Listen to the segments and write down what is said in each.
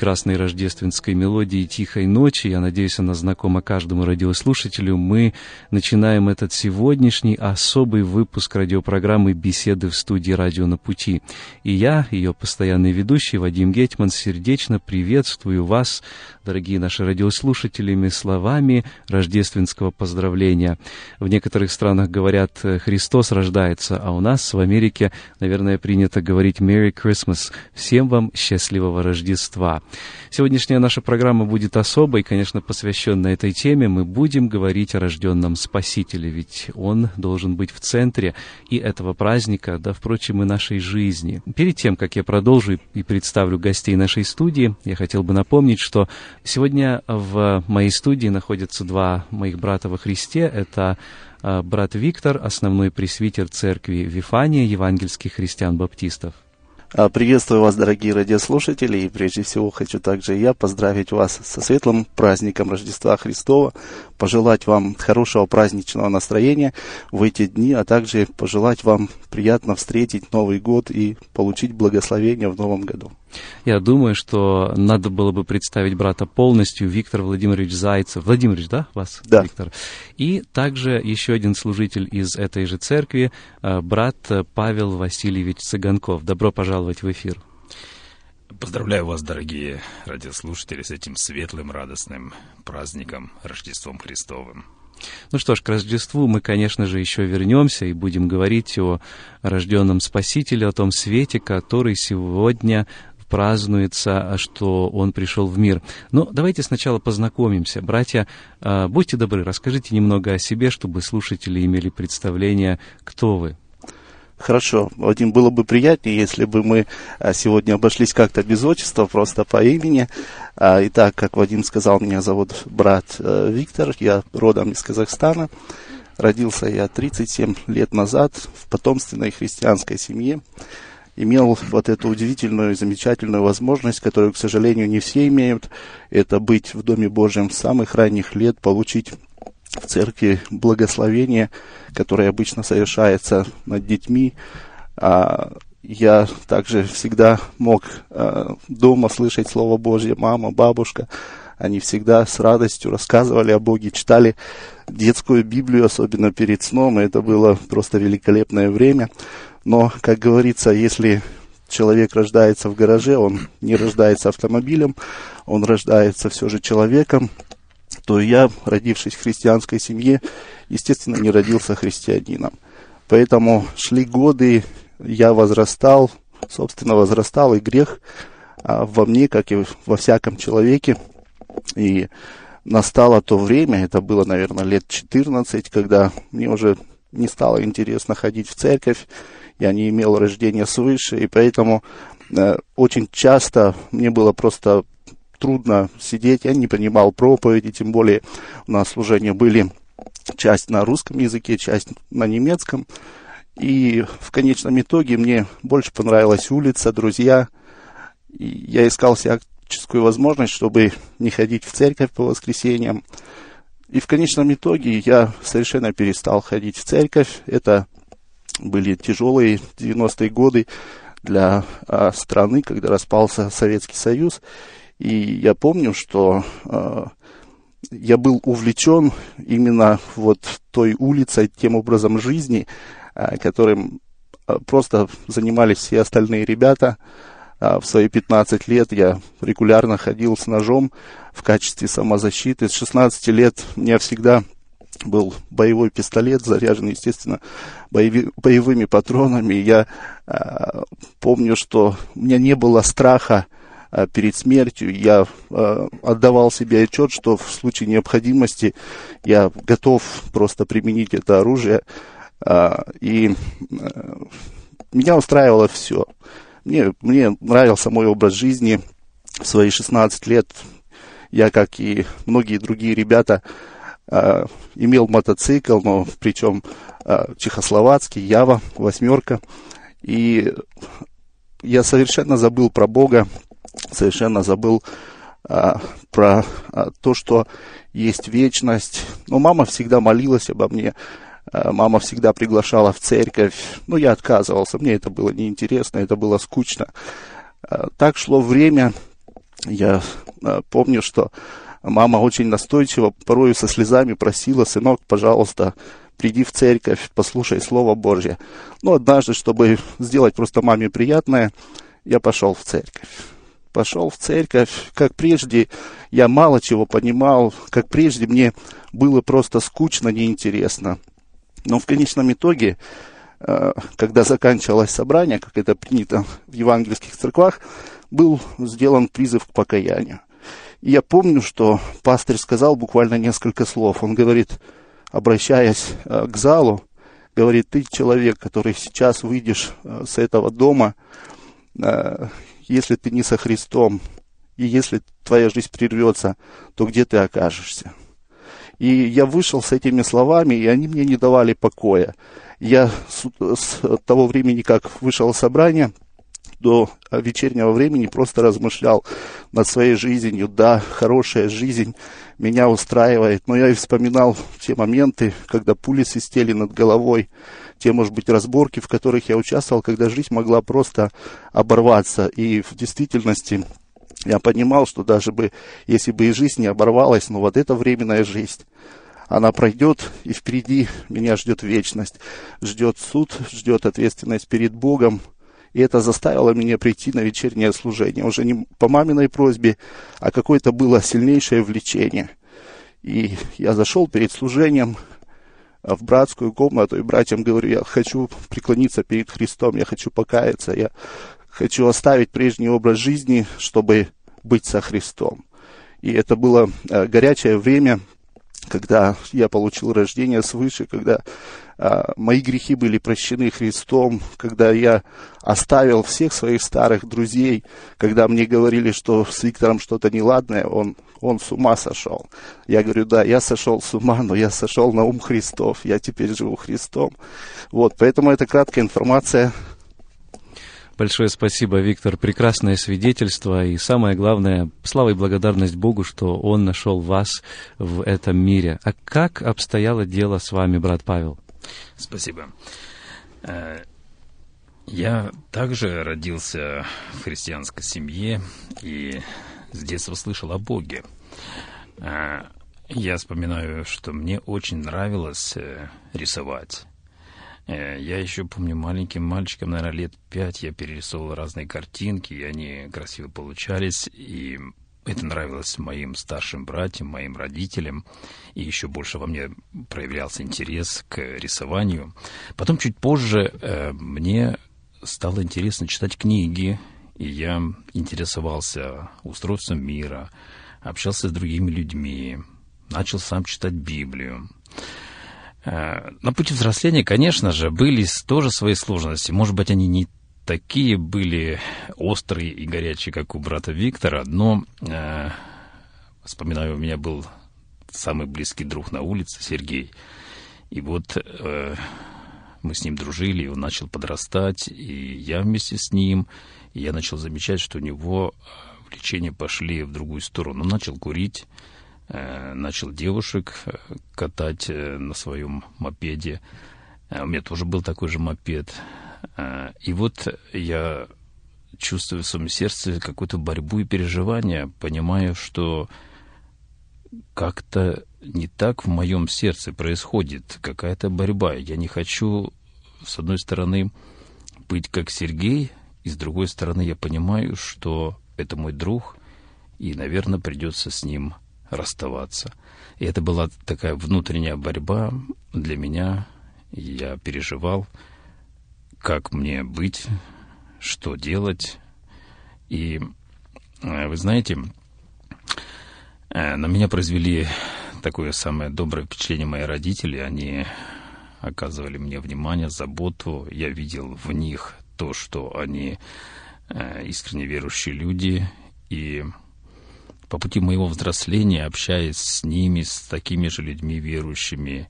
Прекрасной рождественской мелодии «Тихой ночи». Я надеюсь, она знакома каждому радиослушателю. Мы начинаем этот сегодняшний особый выпуск радиопрограммы «Беседы в студии «Радио на пути». И я, ее постоянный ведущий Вадим Гетман, сердечно приветствую вас, дорогие наши радиослушатели, словами рождественского поздравления. В некоторых странах говорят «Христос рождается», а у нас в Америке, наверное, принято говорить «Merry Christmas». Всем вам счастливого Рождества! Сегодняшняя наша программа будет особой, конечно, посвященной этой теме. Мы будем говорить о рожденном Спасителе, ведь Он должен быть в центре и этого праздника, да, впрочем, и нашей жизни. Перед тем, как я продолжу и представлю гостей нашей студии, я хотел бы напомнить, что сегодня в моей студии находятся два моих брата во Христе. Это а, брат Виктор, основной пресвитер церкви Вифания, евангельских христиан-баптистов. А, приветствую вас, дорогие радиослушатели, и прежде всего хочу также я поздравить вас со светлым праздником Рождества Христова, пожелать вам хорошего праздничного настроения в эти дни, а также пожелать вам приятно встретить Новый год и получить благословение в Новом году. Я думаю, что надо было бы представить брата полностью, Виктор Владимирович Зайцев. Владимирович, да, вас? Да. Виктор. И также еще один служитель из этой же церкви, э, брат Павел Васильевич Цыганков. Добро пожаловать в эфир. Поздравляю вас, дорогие радиослушатели, с этим светлым, радостным праздником Рождеством Христовым. Ну что ж, к Рождеству мы, конечно же, еще вернемся и будем говорить о рожденном Спасителе, о том свете, который сегодня празднуется, что Он пришел в мир. Но давайте сначала познакомимся. Братья, а, будьте добры, расскажите немного о себе, чтобы слушатели имели представление, кто вы. Хорошо, Вадим, было бы приятнее, если бы мы а, сегодня обошлись как-то без отчества, просто по имени. А, итак, как Вадим сказал, меня зовут брат э, Виктор, я родом из Казахстана. Родился я 37 лет назад в потомственной христианской семье имел вот эту удивительную, замечательную возможность, которую, к сожалению, не все имеют, это быть в Доме Божьем с самых ранних лет, получить в церкви благословение, которое обычно совершается над детьми. А я также всегда мог а, дома слышать Слово Божье, мама, бабушка. Они всегда с радостью рассказывали о Боге, читали детскую Библию, особенно перед сном, и это было просто великолепное время. Но, как говорится, если человек рождается в гараже, он не рождается автомобилем, он рождается все же человеком, то я, родившись в христианской семье, естественно, не родился христианином. Поэтому шли годы, я возрастал, собственно, возрастал и грех а, во мне, как и во всяком человеке. И настало то время, это было, наверное, лет 14, когда мне уже не стало интересно ходить в церковь, я не имел рождения свыше, и поэтому э, очень часто мне было просто трудно сидеть, я не принимал проповеди, тем более у нас служения были часть на русском языке, часть на немецком. И в конечном итоге мне больше понравилась улица, друзья. И я искал всяческую возможность, чтобы не ходить в церковь по воскресеньям. И в конечном итоге я совершенно перестал ходить в церковь. Это были тяжелые 90-е годы для а, страны, когда распался Советский Союз. И я помню, что а, я был увлечен именно вот той улицей, тем образом жизни, а, которым а, просто занимались все остальные ребята. А, в свои 15 лет я регулярно ходил с ножом в качестве самозащиты. С 16 лет меня всегда был боевой пистолет, заряженный, естественно, боеви, боевыми патронами. Я э, помню, что у меня не было страха э, перед смертью. Я э, отдавал себе отчет, что в случае необходимости я готов просто применить это оружие. Э, и э, меня устраивало все. Мне, мне нравился мой образ жизни. В свои 16 лет я, как и многие другие ребята, имел мотоцикл, но причем э, чехословацкий, Ява, восьмерка. И я совершенно забыл про Бога, совершенно забыл э, про то, что есть вечность. Но мама всегда молилась обо мне, мама всегда приглашала в церковь. Но я отказывался, мне это было неинтересно, это было скучно. Так шло время, я помню, что Мама очень настойчиво, порою со слезами просила, сынок, пожалуйста, приди в церковь, послушай Слово Божье. Но однажды, чтобы сделать просто маме приятное, я пошел в церковь. Пошел в церковь, как прежде я мало чего понимал, как прежде мне было просто скучно, неинтересно. Но в конечном итоге, э, когда заканчивалось собрание, как это принято в евангельских церквах, был сделан призыв к покаянию я помню, что пастырь сказал буквально несколько слов. Он говорит, обращаясь э, к залу, говорит, ты человек, который сейчас выйдешь э, с этого дома, э, если ты не со Христом, и если твоя жизнь прервется, то где ты окажешься? И я вышел с этими словами, и они мне не давали покоя. Я с, того времени, как вышел в собрание, до вечернего времени просто размышлял над своей жизнью. Да, хорошая жизнь меня устраивает, но я и вспоминал те моменты, когда пули свистели над головой, те, может быть, разборки, в которых я участвовал, когда жизнь могла просто оборваться. И в действительности я понимал, что даже бы, если бы и жизнь не оборвалась, но вот эта временная жизнь, она пройдет, и впереди меня ждет вечность, ждет суд, ждет ответственность перед Богом, и это заставило меня прийти на вечернее служение. Уже не по маминой просьбе, а какое-то было сильнейшее влечение. И я зашел перед служением в братскую комнату, и братьям говорю, я хочу преклониться перед Христом, я хочу покаяться, я хочу оставить прежний образ жизни, чтобы быть со Христом. И это было э, горячее время, когда я получил рождение свыше, когда а, мои грехи были прощены Христом, когда я оставил всех своих старых друзей, когда мне говорили, что с Виктором что-то неладное, он, он с ума сошел. Я говорю, да, я сошел с ума, но я сошел на ум Христов, я теперь живу Христом. Вот, поэтому это краткая информация Большое спасибо, Виктор. Прекрасное свидетельство. И самое главное, слава и благодарность Богу, что Он нашел вас в этом мире. А как обстояло дело с вами, брат Павел? Спасибо. Э, я также родился в христианской семье и с детства слышал о Боге. Э, я вспоминаю, что мне очень нравилось э, рисовать. Я еще помню маленьким мальчиком, наверное, лет пять, я перерисовывал разные картинки, и они красиво получались, и это нравилось моим старшим братьям, моим родителям, и еще больше во мне проявлялся интерес к рисованию. Потом чуть позже э, мне стало интересно читать книги, и я интересовался устройством мира, общался с другими людьми, начал сам читать Библию. Э, на пути взросления, конечно же, были тоже свои сложности. Может быть, они не такие были острые и горячие, как у брата Виктора, но, э, вспоминаю, у меня был самый близкий друг на улице, Сергей. И вот э, мы с ним дружили, и он начал подрастать, и я вместе с ним, и я начал замечать, что у него э, влечения пошли в другую сторону. Он начал курить, начал девушек э, катать э, на своем мопеде. У меня тоже был такой же мопед. И вот я чувствую в своем сердце какую-то борьбу и переживание, понимаю, что как-то не так в моем сердце происходит какая-то борьба. Я не хочу, с одной стороны, быть как Сергей, и с другой стороны, я понимаю, что это мой друг, и, наверное, придется с ним расставаться. И это была такая внутренняя борьба для меня. Я переживал, как мне быть, что делать. И э, вы знаете, э, на меня произвели такое самое доброе впечатление мои родители. Они оказывали мне внимание, заботу. Я видел в них то, что они э, искренне верующие люди. И по пути моего взросления, общаясь с ними, с такими же людьми верующими,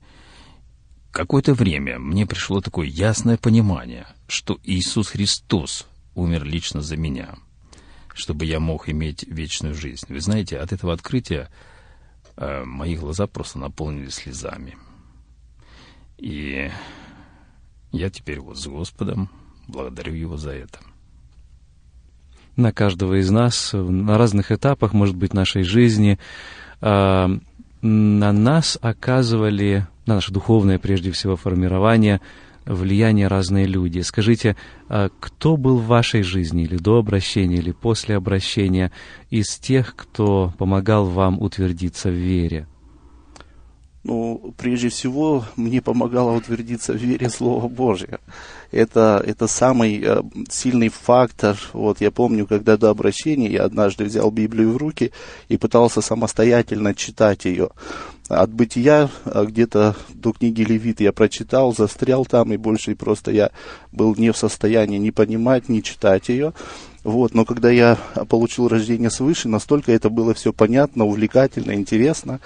какое-то время мне пришло такое ясное понимание, что Иисус Христос умер лично за меня, чтобы я мог иметь вечную жизнь. Вы знаете, от этого открытия э, мои глаза просто наполнились слезами. И я теперь вот с Господом благодарю Его за это. На каждого из нас на разных этапах, может быть, нашей жизни э, на нас оказывали, на наше духовное, прежде всего, формирование, влияние разные люди. Скажите, а кто был в вашей жизни или до обращения, или после обращения из тех, кто помогал вам утвердиться в вере? Ну, прежде всего, мне помогало утвердиться в вере Слова Божье. Это, это самый э, сильный фактор. Вот я помню, когда до обращения я однажды взял Библию в руки и пытался самостоятельно читать ее. От бытия э, где-то до книги Левит я прочитал, застрял там, и больше просто я был не в состоянии ни понимать, ни читать ее. Вот, но когда я получил рождение свыше, настолько это было все понятно, увлекательно, интересно.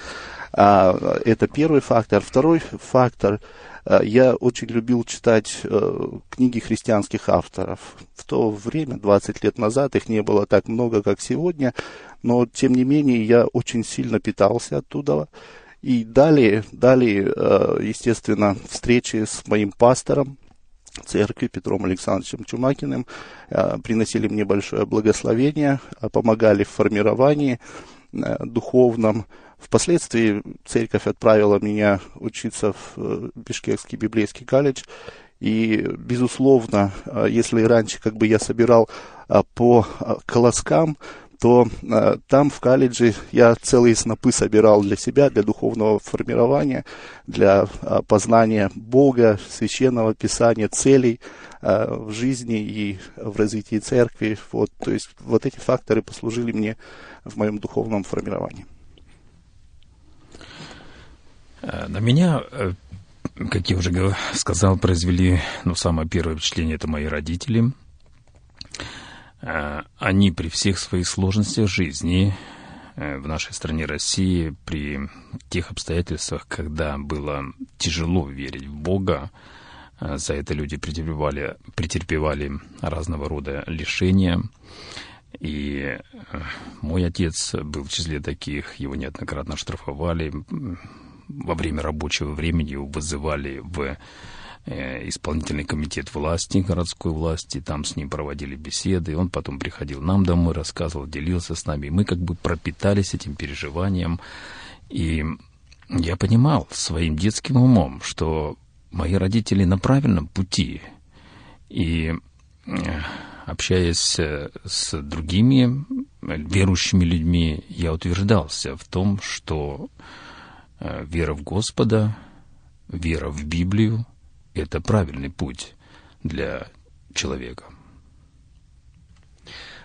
А, это первый фактор. Второй фактор. А, я очень любил читать э, книги христианских авторов. В то время, 20 лет назад, их не было так много, как сегодня, но, тем не менее, я очень сильно питался оттуда. И далее, далее, э, естественно, встречи с моим пастором, церкви Петром Александровичем Чумакиным э, приносили мне большое благословение, помогали в формировании духовном, Впоследствии церковь отправила меня учиться в э, Бишкекский библейский колледж. И, безусловно, э, если раньше как бы я собирал э, по колоскам, то там в колледже я целые снопы собирал для себя, для духовного формирования, для познания Бога, священного писания, целей в жизни и в развитии церкви. Вот, то есть вот эти факторы послужили мне в моем духовном формировании. Э, на меня, э, как я уже сказал, произвели, ну, самое первое впечатление это мои родители. Э, они при всех своих сложностях жизни в нашей стране России, при тех обстоятельствах, когда было тяжело верить в Бога, за это люди претерпевали, претерпевали разного рода лишения. И мой отец был в числе таких, его неоднократно штрафовали, во время рабочего времени вызывали в э, исполнительный комитет власти, городской власти, там с ним проводили беседы, он потом приходил нам домой, рассказывал, делился с нами, и мы как бы пропитались этим переживанием, и я понимал своим детским умом, что мои родители на правильном пути, и э, общаясь э, с другими верующими людьми, я утверждался в том, что вера в Господа, вера в Библию — это правильный путь для человека.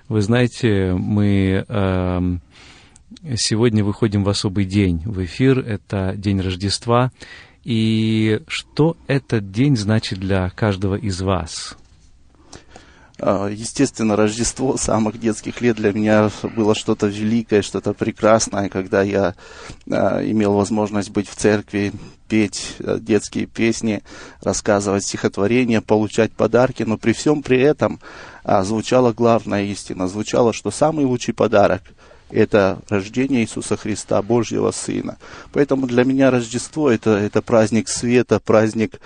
Вы знаете, мы э, сегодня выходим в особый день в эфир, это день Рождества. И что этот день значит для каждого из вас? А, естественно, Рождество самых детских лет для меня было что-то великое, что-то прекрасное, когда я а, имел возможность быть в церкви, петь а, детские песни, рассказывать стихотворения, получать подарки, но при всем при этом звучала главная истина, звучало, что самый лучший подарок – это рождение Иисуса Христа, Божьего Сына. Поэтому для меня Рождество это, это праздник света, праздник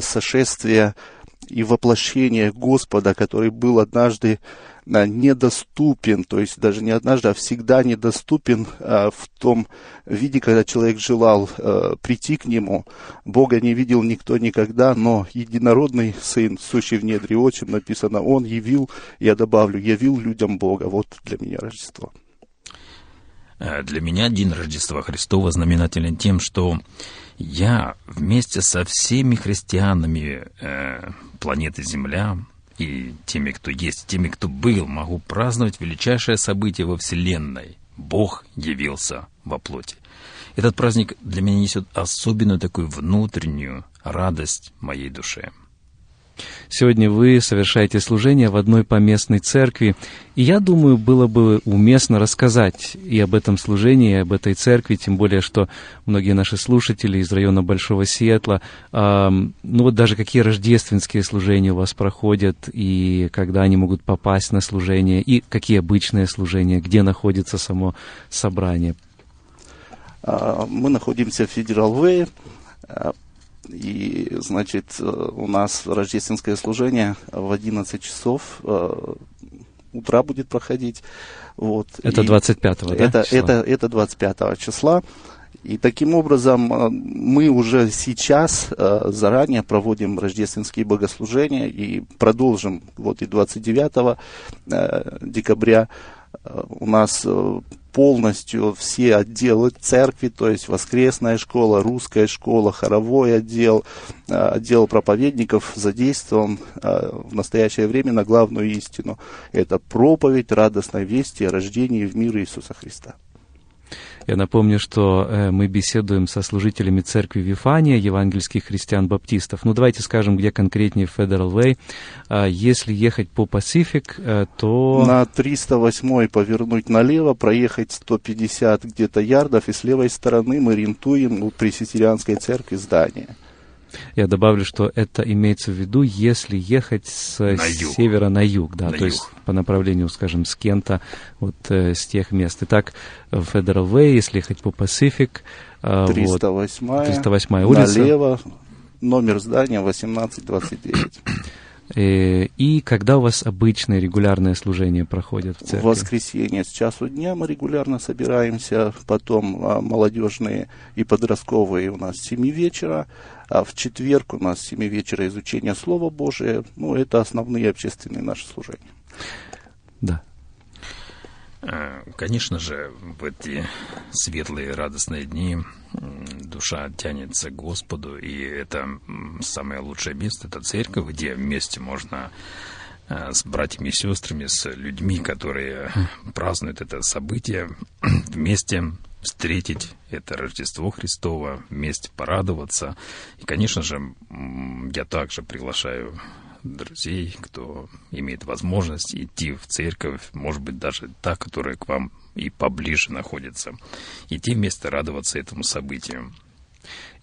сошествия и воплощение Господа, который был однажды а, недоступен, то есть даже не однажды, а всегда недоступен а, в том виде, когда человек желал а, прийти к нему. Бога не видел никто никогда, но единородный Сын, сущий в недре отчим, написано, Он явил, я добавлю, явил людям Бога. Вот для меня Рождество. Э, для меня день Рождества Христова знаменателен тем, что я вместе со всеми христианами э, планеты Земля и теми, кто есть, теми, кто был, могу праздновать величайшее событие во Вселенной. Бог явился во плоти. Этот праздник для меня несет особенную такую внутреннюю радость моей душе. Сегодня вы совершаете служение в одной поместной церкви, и я думаю, было бы уместно рассказать и об этом служении, и об этой церкви, тем более, что многие наши слушатели из района Большого Сиэтла, э, ну вот даже какие рождественские служения у вас проходят, и когда они могут попасть на служение, и какие обычные служения, где находится само собрание. А, мы находимся в Федерал Вэй, и, значит, э, у нас рождественское служение в 11 часов э, утра будет проходить. Вот. Это 25-го, да? Это, это, это 25 числа. И таким образом э, мы уже сейчас заранее проводим рождественские богослужения и продолжим вот и 29 декабря у нас полностью все отделы церкви, то есть воскресная школа, русская школа, хоровой отдел, э, отдел проповедников задействован э, в настоящее время на главную истину. Это проповедь радостной вести о рождении в мир Иисуса Христа. Я напомню, что э, мы беседуем со служителями церкви Вифания, евангельских христиан-баптистов. Ну, давайте скажем, где конкретнее Federal Way. А, если ехать по Pacific, э, то... На 308 повернуть налево, проехать 150 где-то ярдов, и с левой стороны мы рентуем у пресвитерианской церкви здание. Я добавлю, что это имеется в виду, если ехать с на севера на юг, да, на то юг. есть по направлению, скажем, с Кента, вот э, с тех мест. Итак, Federal Way, если ехать по Pacific, э, 308, вот, 308 улица. Налево, номер здания 1829. Э, и когда у вас обычное регулярное служение проходит в церкви? В воскресенье с часу дня мы регулярно собираемся, потом а, молодежные и подростковые у нас с 7 вечера, а в четверг у нас с 7 вечера изучение Слова Божия. Ну, это основные общественные наши служения. Да. Э, конечно же, в эти светлые радостные дни душа тянется к Господу, и это самое лучшее место, это церковь, где вместе можно э, с братьями и сестрами, с людьми, которые празднуют это событие, вместе встретить это Рождество Христово, вместе порадоваться. И, конечно же, я также приглашаю друзей, кто имеет возможность идти в церковь, может быть, даже та, которая к вам и поближе находится, идти вместе радоваться этому событию.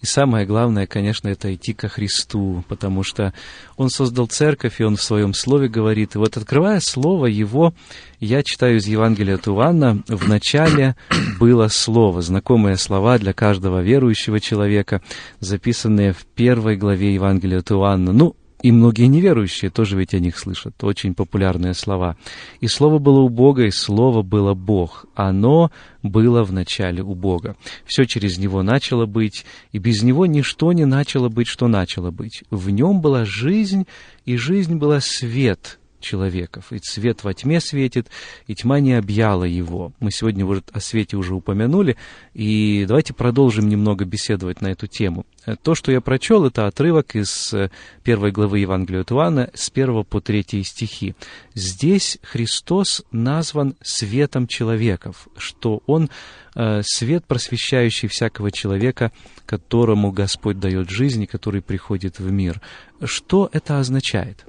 И самое главное, конечно, это идти ко Христу, потому что Он создал церковь, и Он в Своем Слове говорит. И вот открывая Слово Его, я читаю из Евангелия от Иоанна, в начале было Слово, знакомые слова для каждого верующего человека, записанные в первой главе Евангелия от Иоанна. Ну, и многие неверующие тоже ведь о них слышат. Очень популярные слова. «И слово было у Бога, и слово было Бог. Оно было в начале у Бога. Все через Него начало быть, и без Него ничто не начало быть, что начало быть. В Нем была жизнь, и жизнь была свет человеков. И свет во тьме светит, и тьма не объяла его. Мы сегодня вот о свете уже упомянули, и давайте продолжим немного беседовать на эту тему. То, что я прочел, это отрывок из э, первой главы Евангелия от Иоанна с 1 по 3 стихи. Здесь Христос назван светом человеков, что Он э, свет, просвещающий всякого человека, которому Господь дает жизнь и который приходит в мир. Что это означает?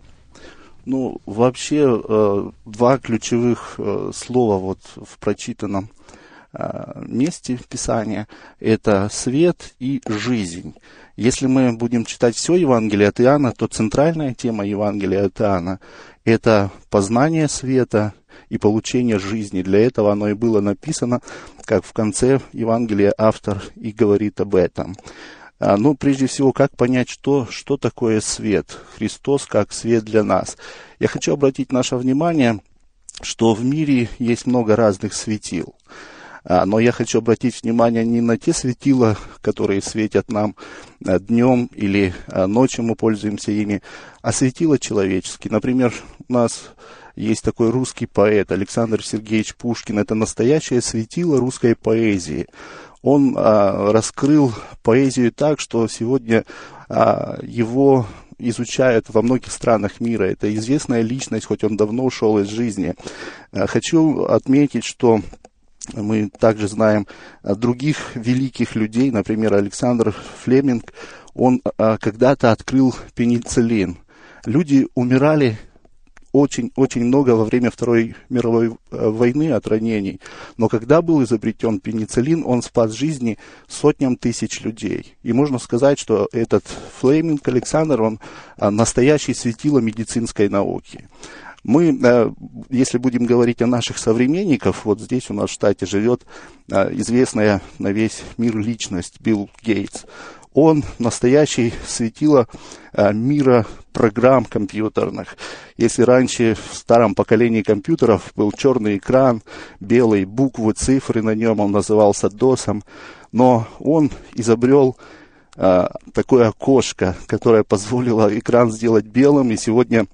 Ну, вообще, э, два ключевых э, слова вот в прочитанном э, месте Писания – это свет и жизнь. Если мы будем читать все Евангелие от Иоанна, то центральная тема Евангелия от Иоанна – это познание света и получение жизни. Для этого оно и было написано, как в конце Евангелия автор и говорит об этом. А, ну, прежде всего, как понять, что, что такое свет? Христос как свет для нас. Я хочу обратить наше внимание, что в мире есть много разных светил. А, но я хочу обратить внимание не на те светила, которые светят нам а, днем или ночью мы пользуемся ими, а светила человеческие. Например, у нас есть такой русский поэт Александр Сергеевич Пушкин. Это настоящее светило русской поэзии. Он а, раскрыл поэзию так, что сегодня а, его изучают во многих странах мира. Это известная личность, хоть он давно ушел из жизни. А, хочу отметить, что мы также знаем других великих людей, например, Александр Флеминг, он а, когда-то открыл пенициллин. Люди умирали очень-очень много во время Второй мировой э, войны от ранений. Но когда был изобретен пенициллин, он спас жизни сотням тысяч людей. И можно сказать, что этот Флеминг Александр, он а, настоящий светило медицинской науки. Мы, э, если будем говорить о наших современниках, вот здесь у нас в штате живет э, известная на весь мир личность Билл Гейтс он настоящий светило а, мира программ компьютерных. Если раньше в старом поколении компьютеров был черный экран, белые буквы, цифры на нем, он назывался DOS, но он изобрел а, такое окошко, которое позволило экран сделать белым, и сегодня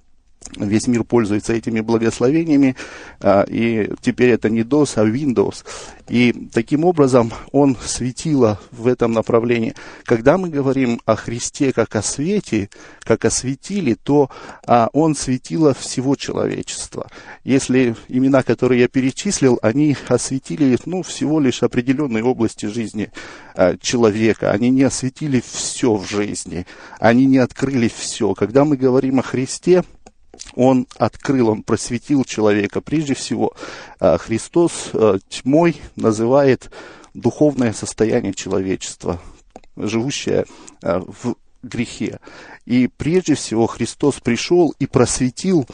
Весь мир пользуется этими благословениями, а, и теперь это не DOS, а Windows. И таким образом он светило в этом направлении. Когда мы говорим о Христе как о свете, как о светиле, то а, он светило всего человечества. Если имена, которые я перечислил, они осветили ну, всего лишь определенные области жизни а, человека. Они не осветили все в жизни, они не открыли все. Когда мы говорим о Христе, он открыл, он просветил человека. Прежде всего, э, Христос э, тьмой называет духовное состояние человечества, живущее э, в грехе. И прежде всего Христос пришел и просветил,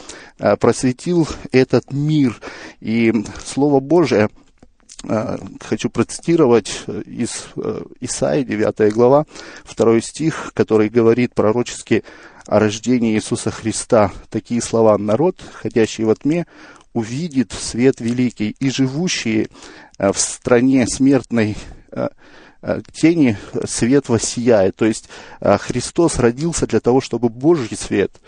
просветил этот мир. И Слово Божие хочу процитировать из Исаии, 9 глава, 2 стих, который говорит пророчески о рождении Иисуса Христа. Такие слова «народ, ходящий во тьме, увидит свет великий, и живущие э, в стране смертной э, тени свет воссияет. То есть Христос родился для того, чтобы Божий свет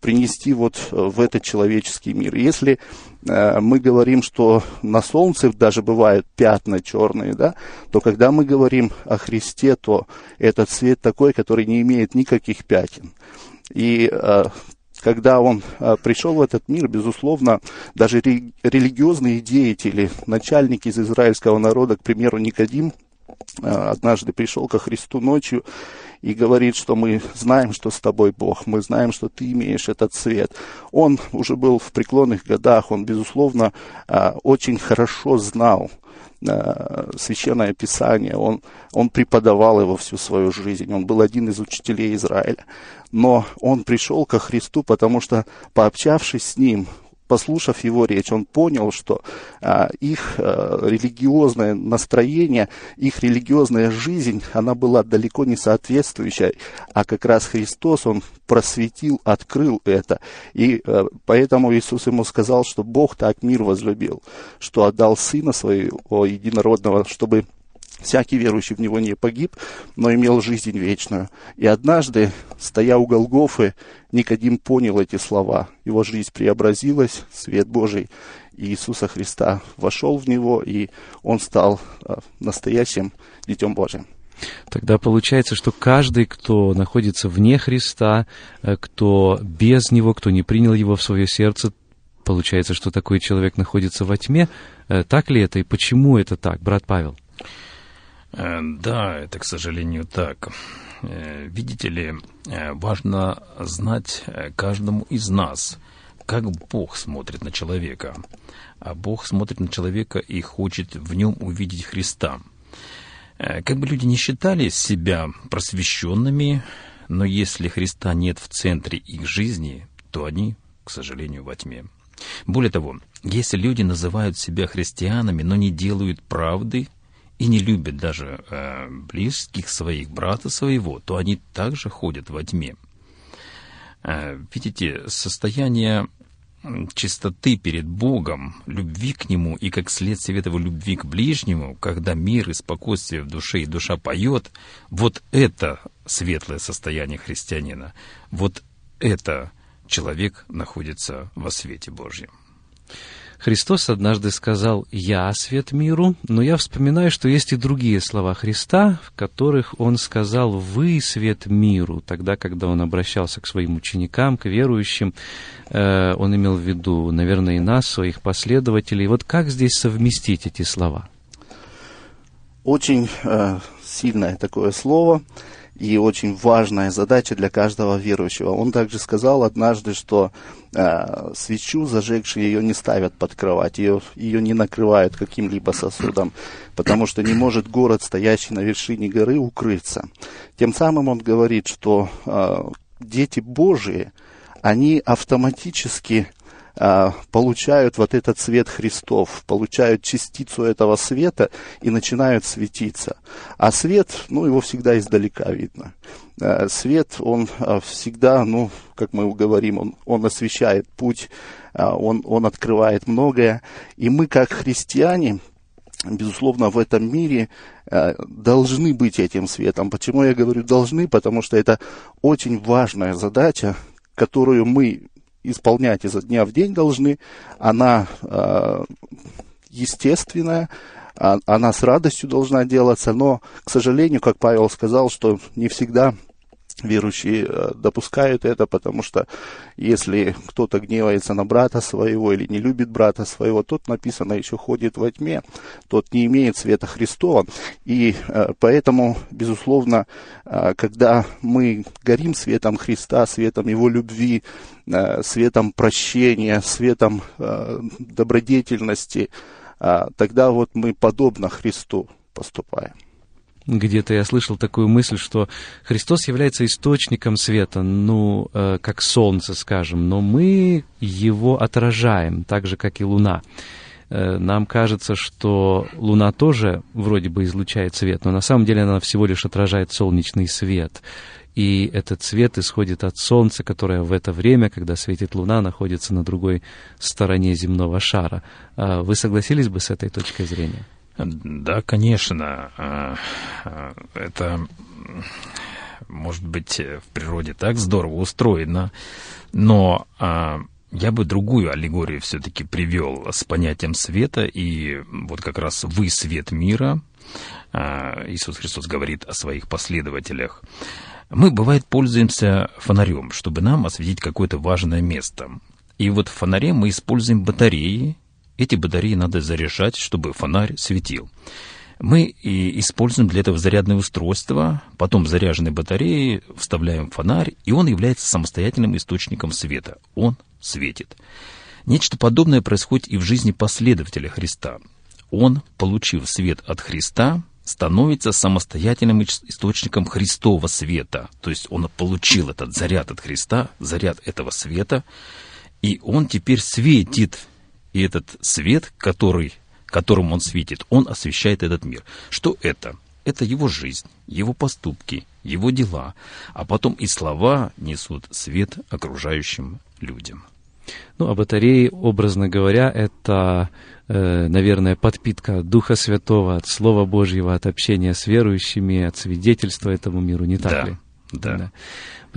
принести вот в этот человеческий мир. Если мы говорим, что на солнце даже бывают пятна черные, да, то когда мы говорим о Христе, то этот свет такой, который не имеет никаких пятен. И э, когда он э, пришел в этот мир, безусловно, даже религиозные деятели, начальники из израильского народа, к примеру, Никодим, э, однажды пришел ко Христу ночью и говорит, что мы знаем, что с тобой Бог, мы знаем, что ты имеешь этот свет. Он уже был в преклонных годах, он, безусловно, очень хорошо знал, Э, священное писание, он, он преподавал его всю свою жизнь, он был один из учителей Израиля. Но он пришел ко Христу, потому что, пообщавшись с ним, послушав его речь, он понял, что а, их а, религиозное настроение, их религиозная жизнь, она была далеко не соответствующая, а как раз Христос, он просветил, открыл это. И а, поэтому Иисус ему сказал, что Бог так мир возлюбил, что отдал Сына Своего Единородного, чтобы Всякий верующий в него не погиб, но имел жизнь вечную. И однажды, стоя у Голгофы, Никодим понял эти слова. Его жизнь преобразилась, свет Божий Иисуса Христа вошел в него, и он стал а, настоящим Детем Божьим. Тогда получается, что каждый, кто находится вне Христа, э, кто без Него, кто не принял Его в свое сердце, получается, что такой человек находится во тьме. Э, так ли это и почему это так, брат Павел? Э, да, это, к сожалению, так. Э, видите ли, э, важно знать каждому из нас, как Бог смотрит на человека. А Бог смотрит на человека и хочет в нем увидеть Христа. Как бы люди не считали себя просвещенными, но если Христа нет в центре их жизни, то они, к сожалению, во тьме. Более того, если люди называют себя христианами, но не делают правды, и не любят даже э, близких своих, брата своего, то они также ходят во тьме. Э, видите, состояние чистоты перед Богом, любви к Нему и как следствие этого любви к ближнему, когда мир и спокойствие в душе и душа поет, вот это светлое состояние христианина, вот это человек находится во свете Божьем. Христос однажды сказал «Я свет миру», но я вспоминаю, что есть и другие слова Христа, в которых Он сказал «Вы свет миру». Тогда, когда Он обращался к своим ученикам, к верующим, э, Он имел в виду, наверное, и нас, своих последователей. Вот как здесь совместить эти слова? Очень э, сильное такое слово – и очень важная задача для каждого верующего. Он также сказал однажды, что э, свечу, зажегшие ее, не ставят под кровать, ее, ее не накрывают каким-либо сосудом, потому что не может город, стоящий на вершине горы, укрыться. Тем самым он говорит, что э, дети Божии, они автоматически а, получают вот этот свет Христов, получают частицу этого света и начинают светиться. А свет, ну, его всегда издалека видно. А, свет, он а, всегда, ну, как мы говорим, он, он освещает путь, он, он открывает многое. И мы, как христиане, безусловно, в этом мире должны быть этим светом. Почему я говорю должны? Потому что это очень важная задача, которую мы исполнять изо дня в день должны, она э, естественная, а, она с радостью должна делаться, но, к сожалению, как Павел сказал, что не всегда верующие э, допускают это, потому что если кто-то гневается на брата своего или не любит брата своего, тот, написано, еще ходит во тьме, тот не имеет света Христова. И э, поэтому, безусловно, э, когда мы горим светом Христа, светом Его любви, светом прощения, светом добродетельности, тогда вот мы подобно Христу поступаем где-то я слышал такую мысль, что Христос является источником света, ну, э, как солнце, скажем, но мы его отражаем, так же, как и луна. Э, нам кажется, что луна тоже вроде бы излучает свет, но на самом деле она всего лишь отражает солнечный свет. И этот свет исходит от Солнца, которое в это время, когда светит Луна, находится на другой стороне земного шара. А вы согласились бы с этой точкой зрения? Да, конечно. А, а, это, может быть, в природе так здорово устроено, но а, я бы другую аллегорию все-таки привел с понятием света, и вот как раз вы свет мира. Иисус Христос говорит о своих последователях. Мы, бывает, пользуемся фонарем, чтобы нам осветить какое-то важное место. И вот в фонаре мы используем батареи, эти батареи надо заряжать, чтобы фонарь светил. Мы используем для этого зарядное устройство, потом заряженные батареи вставляем фонарь, и он является самостоятельным источником света. Он светит. Нечто подобное происходит и в жизни последователя Христа. Он, получив свет от Христа, становится самостоятельным источником Христового света. То есть он получил этот заряд от Христа, заряд этого света, и он теперь светит и этот свет, который, которым он светит, он освещает этот мир. Что это? Это его жизнь, его поступки, его дела, а потом и слова несут свет окружающим людям. Ну, а батареи, образно говоря, это, э, наверное, подпитка Духа Святого от Слова Божьего, от общения с верующими, от свидетельства этому миру, не так да, ли? Да. да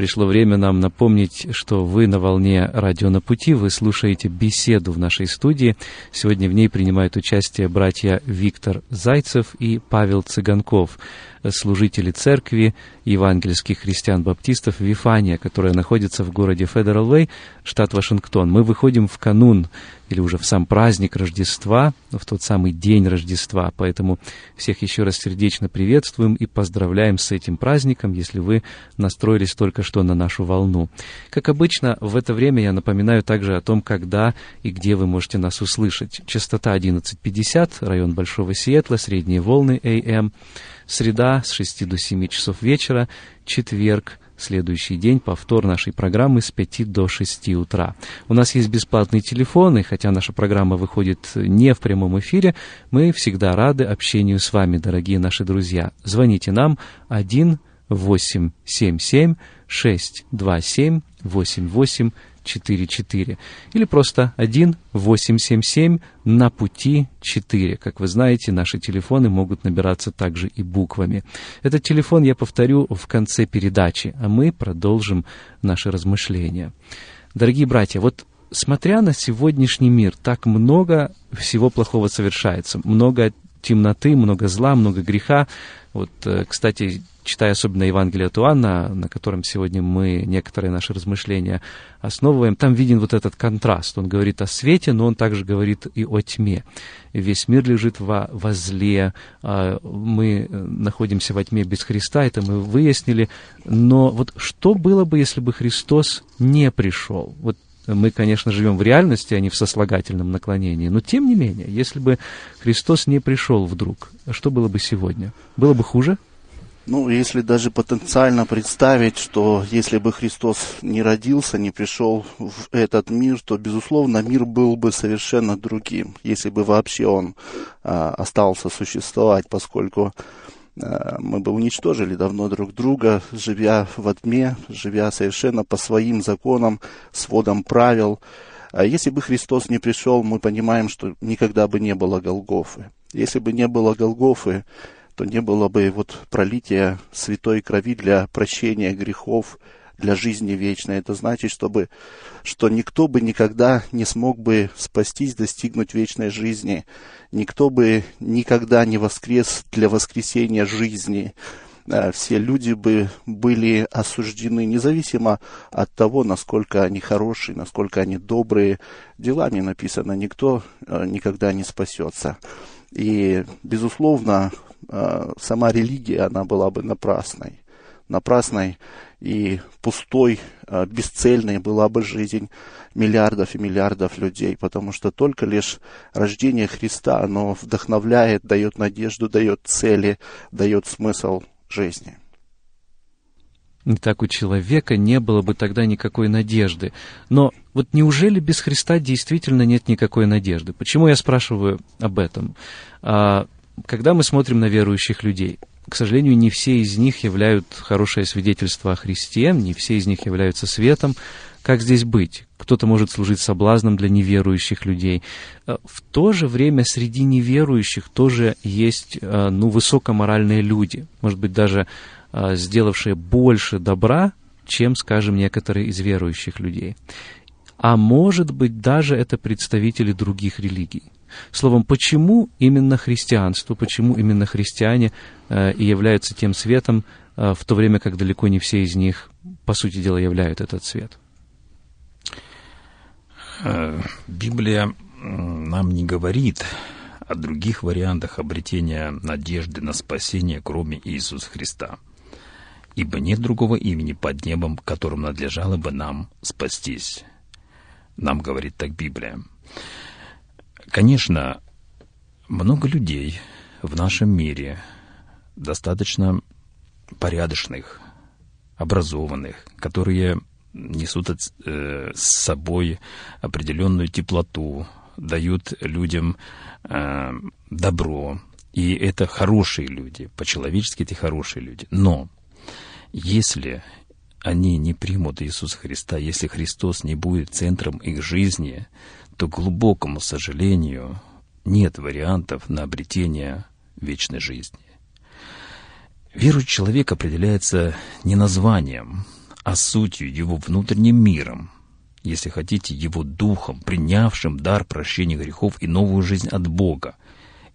пришло время нам напомнить, что вы на волне «Радио на пути», вы слушаете беседу в нашей студии. Сегодня в ней принимают участие братья Виктор Зайцев и Павел Цыганков – служители церкви евангельских христиан-баптистов Вифания, которая находится в городе Федерал Вей, штат Вашингтон. Мы выходим в канун или уже в сам праздник Рождества, в тот самый день Рождества. Поэтому всех еще раз сердечно приветствуем и поздравляем с этим праздником, если вы настроились только что на нашу волну. Как обычно, в это время я напоминаю также о том, когда и где вы можете нас услышать. Частота 11.50, район Большого Сиэтла, средние волны AM – Среда с 6 до 7 часов вечера, четверг, следующий день, повтор нашей программы с 5 до 6 утра. У нас есть бесплатные телефоны, хотя наша программа выходит не в прямом эфире, мы всегда рады общению с вами, дорогие наши друзья. Звоните нам 1 877 627 8844 или просто 1 877 на пути 4. Как вы знаете, наши телефоны могут набираться также и буквами. Этот телефон я повторю в конце передачи, а мы продолжим наши размышления. Дорогие братья, вот смотря на сегодняшний мир, так много всего плохого совершается, много темноты, много зла, много греха. Вот, э, кстати, читая особенно Евангелие от Иоанна, на котором сегодня мы некоторые наши размышления основываем, там виден вот этот контраст. Он говорит о свете, но он также говорит и о тьме. Весь мир лежит во, во зле, а мы находимся во тьме без Христа, это мы выяснили. Но вот что было бы, если бы Христос не пришел? Вот мы, конечно, живем в реальности, а не в сослагательном наклонении. Но тем не менее, если бы Христос не пришел вдруг, что было бы сегодня? Было бы хуже? Ну, если даже потенциально представить, что если бы Христос не родился, не пришел в этот мир, то, безусловно, мир был бы совершенно другим, если бы вообще он а, остался существовать, поскольку мы бы уничтожили давно друг друга, живя во тьме, живя совершенно по своим законам, сводам правил. А если бы Христос не пришел, мы понимаем, что никогда бы не было Голгофы. Если бы не было Голгофы, то не было бы вот пролития святой крови для прощения грехов, для жизни вечной. Это значит, чтобы, что никто бы никогда не смог бы спастись, достигнуть вечной жизни. Никто бы никогда не воскрес для воскресения жизни. Э, все люди бы были осуждены, независимо от того, насколько они хорошие, насколько они добрые. Делами написано, никто э, никогда не спасется. И, безусловно, э, сама религия, она была бы напрасной. Напрасной и пустой, э, бесцельной была бы жизнь миллиардов и миллиардов людей, потому что только лишь рождение Христа, оно вдохновляет, дает надежду, дает цели, дает смысл жизни. Так у человека не было бы тогда никакой надежды. Но вот неужели без Христа действительно нет никакой надежды? Почему я спрашиваю об этом? А, когда мы смотрим на верующих людей, к сожалению, не все из них являются хорошее свидетельство о Христе, не все из них являются светом. Как здесь быть? Кто-то может служить соблазном для неверующих людей. А, в то же время среди неверующих тоже есть а, ну, высокоморальные люди. Может быть, даже а, сделавшие больше добра, чем, скажем, некоторые из верующих людей. А может быть, даже это представители других религий. Словом, почему именно христианство, почему именно христиане э, и являются тем светом, э, в то время как далеко не все из них, по сути дела, являют этот свет? Э, Библия нам не говорит о других вариантах обретения надежды на спасение, кроме Иисуса Христа – ибо нет другого имени под небом, которым надлежало бы нам спастись. Нам говорит так Библия. Конечно, много людей в нашем мире достаточно порядочных, образованных, которые несут э, с собой определенную теплоту, дают людям э, добро. И это хорошие люди, по-человечески это хорошие люди. Но если они не примут Иисуса Христа, если Христос не будет центром их жизни, то, к глубокому сожалению, нет вариантов на обретение вечной жизни. Верующий человек определяется не названием, а сутью, его внутренним миром, если хотите, его духом, принявшим дар прощения грехов и новую жизнь от Бога.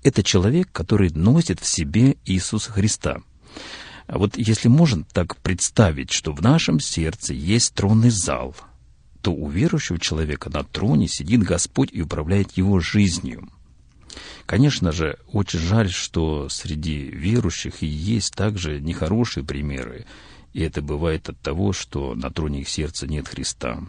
Это человек, который носит в себе Иисуса Христа – а вот если можно так представить, что в нашем сердце есть тронный зал, то у верующего человека на троне сидит Господь и управляет его жизнью. Конечно же, очень жаль, что среди верующих и есть также нехорошие примеры, и это бывает от того, что на троне их сердца нет Христа.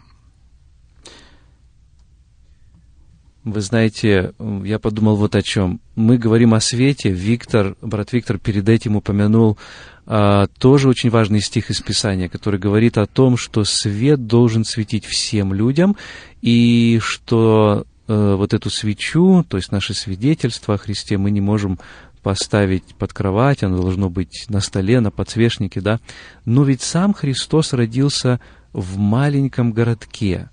Вы знаете, я подумал вот о чем. Мы говорим о свете. Виктор, брат Виктор перед этим упомянул тоже очень важный стих из Писания, который говорит о том, что свет должен светить всем людям, и что э, вот эту свечу, то есть наше свидетельство о Христе, мы не можем поставить под кровать, оно должно быть на столе, на подсвечнике, да. Но ведь сам Христос родился в маленьком городке.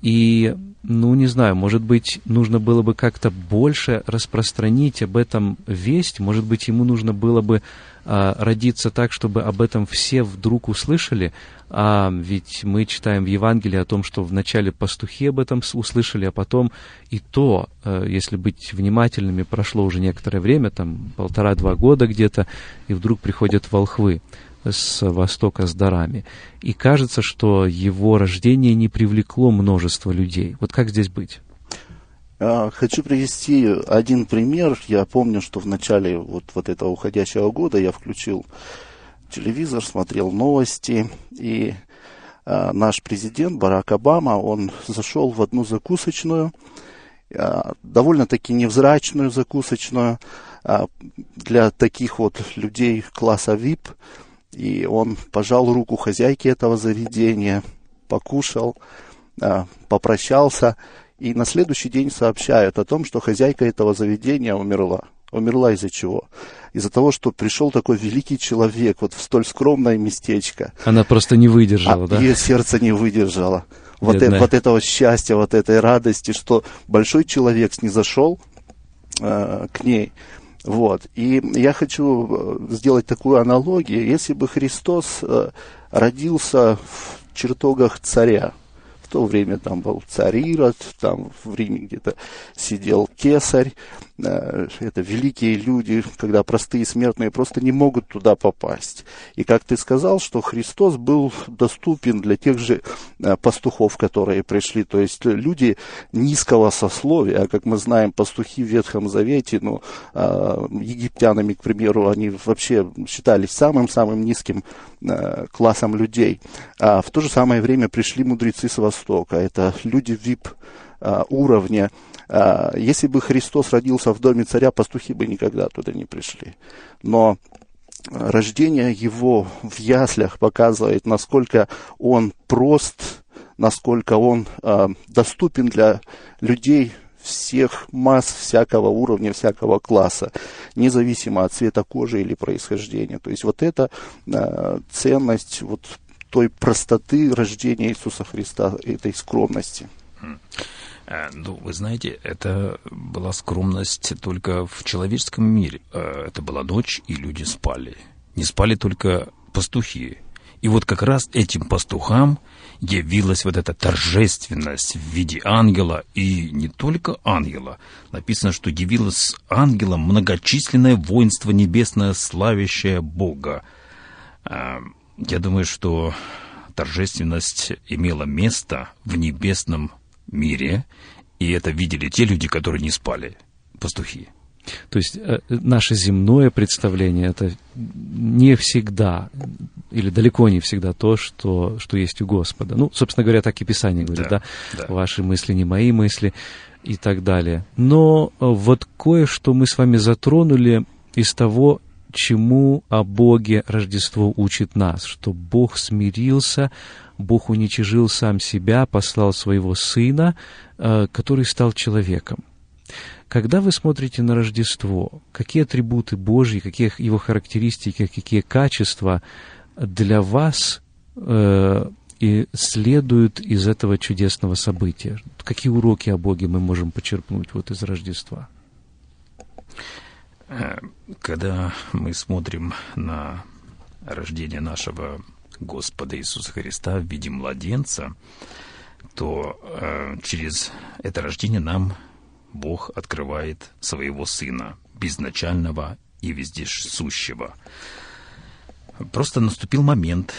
И, ну, не знаю, может быть, нужно было бы как-то больше распространить об этом весть, может быть, ему нужно было бы а, родиться так, чтобы об этом все вдруг услышали, а ведь мы читаем в Евангелии о том, что вначале пастухи об этом услышали, а потом и то, а, если быть внимательными, прошло уже некоторое время, там полтора-два года где-то, и вдруг приходят волхвы с востока с дарами. И кажется, что его рождение не привлекло множество людей. Вот как здесь быть? А, хочу привести один пример. Я помню, что в начале вот, вот этого уходящего года я включил телевизор, смотрел новости, и а, наш президент Барак Обама, он зашел в одну закусочную, а, довольно-таки невзрачную закусочную, а, для таких вот людей класса VIP, и он пожал руку хозяйке этого заведения, покушал, попрощался, и на следующий день сообщают о том, что хозяйка этого заведения умерла. Умерла из-за чего? Из-за того, что пришел такой великий человек вот в столь скромное местечко. Она просто не выдержала, а да? Ее сердце не выдержало. Вот, э, вот этого счастья, вот этой радости, что большой человек снизошел э, к ней. Вот. И я хочу э, сделать такую аналогию. Если бы Христос э, родился в чертогах царя, то время там был царь Ирод, там в Риме где-то сидел кесарь. Э, это великие люди, когда простые смертные просто не могут туда попасть. И как ты сказал, что Христос был доступен для тех же э, пастухов, которые пришли. То есть люди низкого сословия, а как мы знаем, пастухи в Ветхом Завете, ну, э, египтянами, к примеру, они вообще считались самым-самым низким классом людей. А в то же самое время пришли мудрецы с Востока. Это люди VIP а, уровня. А, если бы Христос родился в доме царя, пастухи бы никогда туда не пришли. Но рождение его в яслях показывает, насколько он прост, насколько он доступен для людей всех масс, всякого уровня, всякого класса, независимо от цвета кожи или происхождения. То есть вот эта ценность вот той простоты рождения Иисуса Христа, этой скромности. Э, ну, вы знаете, это была скромность только в человеческом мире. Э, это была ночь, и люди спали. Не спали только пастухи. И вот как раз этим пастухам явилась вот эта торжественность в виде ангела, и не только ангела. Написано, что явилось ангелом многочисленное воинство небесное, славящее Бога. Я думаю, что торжественность имела место в небесном мире, и это видели те люди, которые не спали, пастухи. То есть э, наше земное представление это не всегда или далеко не всегда то, что, что есть у Господа. Ну, собственно говоря, так и Писание говорит, да, да? да. Ваши мысли не мои мысли и так далее. Но э, вот кое-что мы с вами затронули из того, чему о Боге Рождество учит нас, что Бог смирился, Бог уничижил сам себя, послал своего Сына, э, который стал человеком. Когда вы смотрите на Рождество, какие атрибуты Божьи, какие его характеристики, какие качества для вас э, и следуют из этого чудесного события? Какие уроки о Боге мы можем почерпнуть вот из Рождества? Э, когда мы смотрим на рождение нашего Господа Иисуса Христа в виде младенца, то э, через это рождение нам Бог открывает своего Сына, безначального и вездесущего. Просто наступил момент